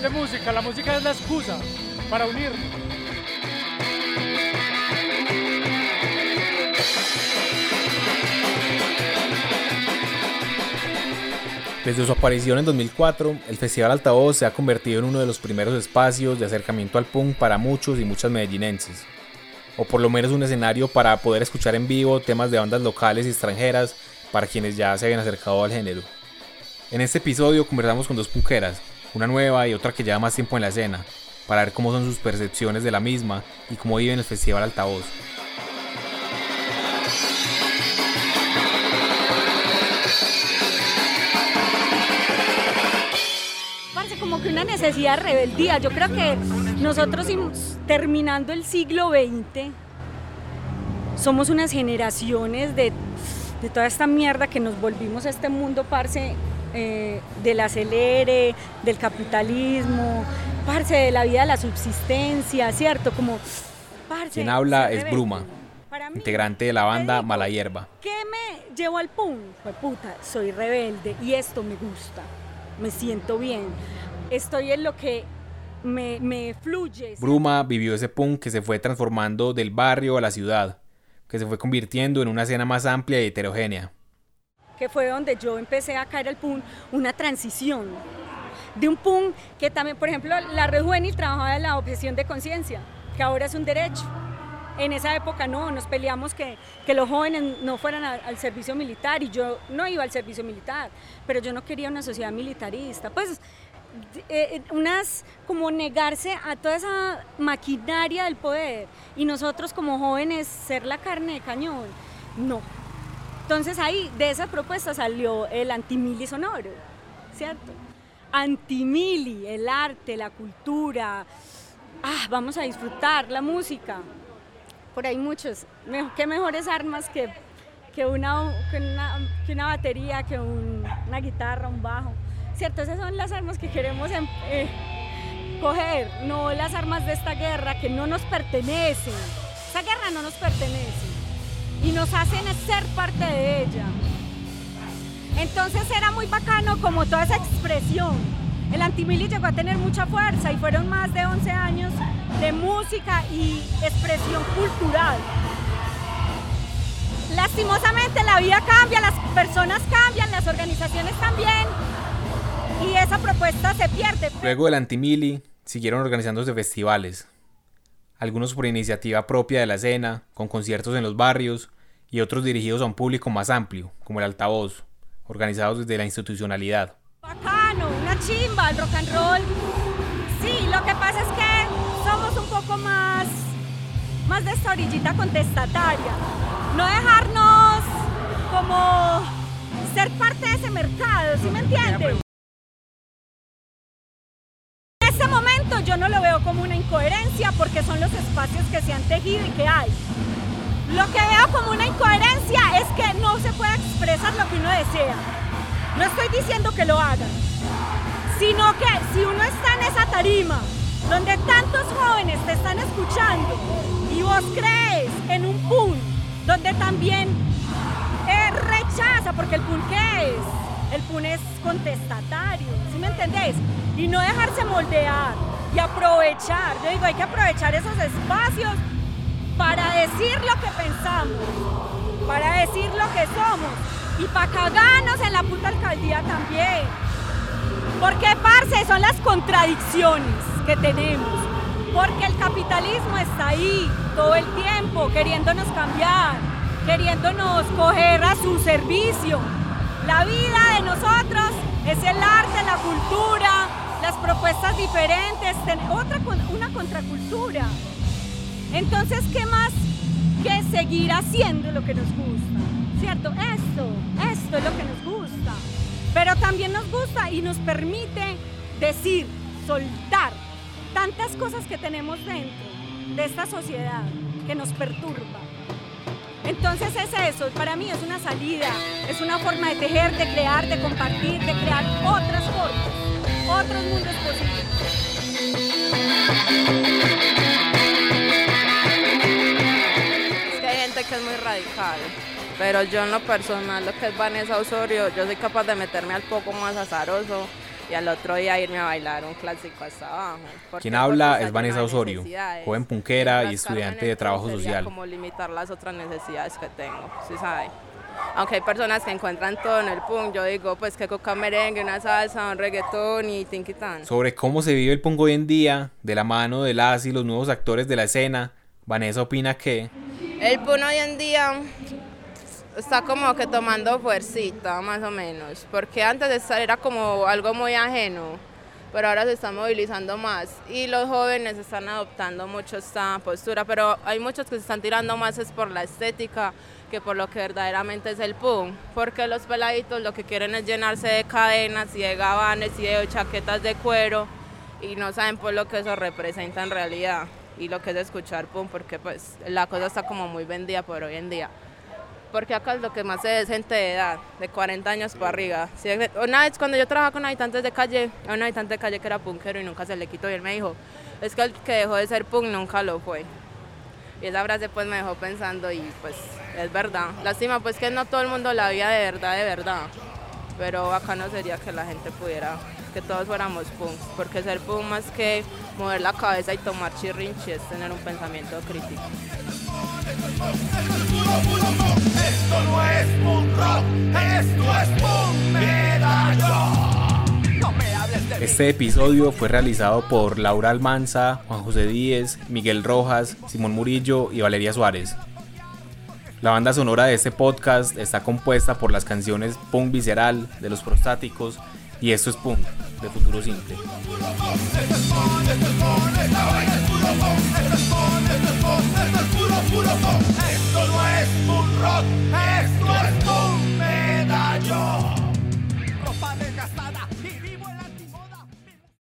De Música. La música es la excusa para unirnos. Desde su aparición en 2004, el Festival Altavoz se ha convertido en uno de los primeros espacios de acercamiento al punk para muchos y muchas medellinenses, o por lo menos un escenario para poder escuchar en vivo temas de bandas locales y extranjeras para quienes ya se habían acercado al género. En este episodio conversamos con dos punkeras, una nueva y otra que lleva más tiempo en la escena, para ver cómo son sus percepciones de la misma y cómo viven el Festival Altavoz. como que una necesidad de rebeldía. Yo creo que nosotros terminando el siglo XX somos unas generaciones de, de toda esta mierda que nos volvimos a este mundo, parce, eh, del acelere, del capitalismo, parce, de la vida de la subsistencia, ¿cierto? Como, parce, Quien habla es Bruma, integrante de la banda Mala Hierba. ¿Qué me llevó al pum? Pues puta, soy rebelde y esto me gusta, me siento bien estoy en lo que me, me fluye. Bruma vivió ese punk que se fue transformando del barrio a la ciudad, que se fue convirtiendo en una escena más amplia y heterogénea. Que fue donde yo empecé a caer el punk, una transición de un punk que también, por ejemplo, la Red Juvenil trabajaba en la objeción de conciencia, que ahora es un derecho. En esa época no, nos peleamos que, que los jóvenes no fueran al servicio militar y yo no iba al servicio militar, pero yo no quería una sociedad militarista. Pues eh, eh, unas como negarse a toda esa maquinaria del poder y nosotros como jóvenes ser la carne de cañón. No. Entonces ahí de esa propuesta salió el antimili sonoro, ¿cierto? Antimili, el arte, la cultura. Ah, vamos a disfrutar la música. Por ahí muchos. ¿Qué mejores armas que, que, una, que, una, batería, que una guitarra, un bajo? ¿cierto? Esas son las armas que queremos em, eh, coger, no las armas de esta guerra que no nos pertenecen. Esa guerra no nos pertenece y nos hacen ser parte de ella. Entonces era muy bacano como toda esa expresión. El antimili llegó a tener mucha fuerza y fueron más de 11 años de música y expresión cultural. Lastimosamente la vida cambia, las personas cambian, las organizaciones también y esa propuesta se pierde. Luego del Antimili siguieron organizándose festivales, algunos por iniciativa propia de la escena, con conciertos en los barrios y otros dirigidos a un público más amplio, como el altavoz, organizados desde la institucionalidad. Bacano, una chimba, el rock and roll. Sí, lo que pasa es que somos un poco más, más de esta orillita contestataria. No dejarnos como ser parte de ese mercado, ¿sí me entiendes? Yo no lo veo como una incoherencia porque son los espacios que se han tejido y que hay. Lo que veo como una incoherencia es que no se puede expresar lo que uno desea. No estoy diciendo que lo hagan, sino que si uno está en esa tarima donde tantos jóvenes te están escuchando y vos crees en un PUN donde también eh, rechaza, porque el PUN qué es? El PUN es contestatario, ¿sí me entendés? Y no dejarse moldear y aprovechar. Yo digo, hay que aprovechar esos espacios para decir lo que pensamos, para decir lo que somos y para cagarnos en la puta alcaldía también. Porque, parce, son las contradicciones que tenemos. Porque el capitalismo está ahí todo el tiempo queriéndonos cambiar, queriéndonos coger a su servicio. La vida de nosotros es el arte, la cultura, las propuestas diferentes, otra, una contracultura. Entonces, ¿qué más que seguir haciendo lo que nos gusta? ¿Cierto? Esto, esto es lo que nos gusta. Pero también nos gusta y nos permite decir, soltar tantas cosas que tenemos dentro de esta sociedad que nos perturba. Entonces es eso, para mí es una salida, es una forma de tejer, de crear, de compartir, de crear otras formas otros mundos posibles. Es que hay gente que es muy radical, pero yo en lo personal, lo que es Vanessa Osorio, yo soy capaz de meterme al poco más azaroso y al otro día irme a bailar un clásico hasta abajo. Quien habla es Vanessa Osorio, joven punquera y estudiante de trabajo social. como limitar las otras necesidades que tengo, ¿sí sabe? Aunque hay personas que encuentran todo en el punk, yo digo, pues que coca merengue, una salsa, un reggaetón y tinquitán. Sobre cómo se vive el punk hoy en día, de la mano de las y los nuevos actores de la escena, Vanessa opina que El punk hoy en día está como que tomando fuercita, más o menos, porque antes de estar era como algo muy ajeno, pero ahora se está movilizando más y los jóvenes están adoptando mucho esta postura, pero hay muchos que se están tirando más es por la estética que por lo que verdaderamente es el punk, porque los peladitos lo que quieren es llenarse de cadenas y de gabanes y de chaquetas de cuero y no saben por lo que eso representa en realidad y lo que es escuchar punk, porque pues la cosa está como muy vendida por hoy en día. Porque acá lo que más se es gente de edad, de 40 años para arriba. Una vez cuando yo trabajaba con habitantes de calle, a un habitante de calle que era punkero y nunca se le quitó y él me dijo, es que el que dejó de ser punk nunca lo fue. Y esa frase pues me dejó pensando y pues es verdad. Lástima pues que no todo el mundo la veía de verdad, de verdad. Pero acá no sería que la gente pudiera, que todos fuéramos punk. Porque ser punk más que mover la cabeza y tomar chirrinchi es tener un pensamiento crítico. Esto no es punk rock, esto es punk. Este episodio fue realizado por Laura Almanza, Juan José Díez, Miguel Rojas, Simón Murillo y Valeria Suárez. La banda sonora de este podcast está compuesta por las canciones Punk Visceral de Los Prostáticos y Esto es Punk de Futuro Simple.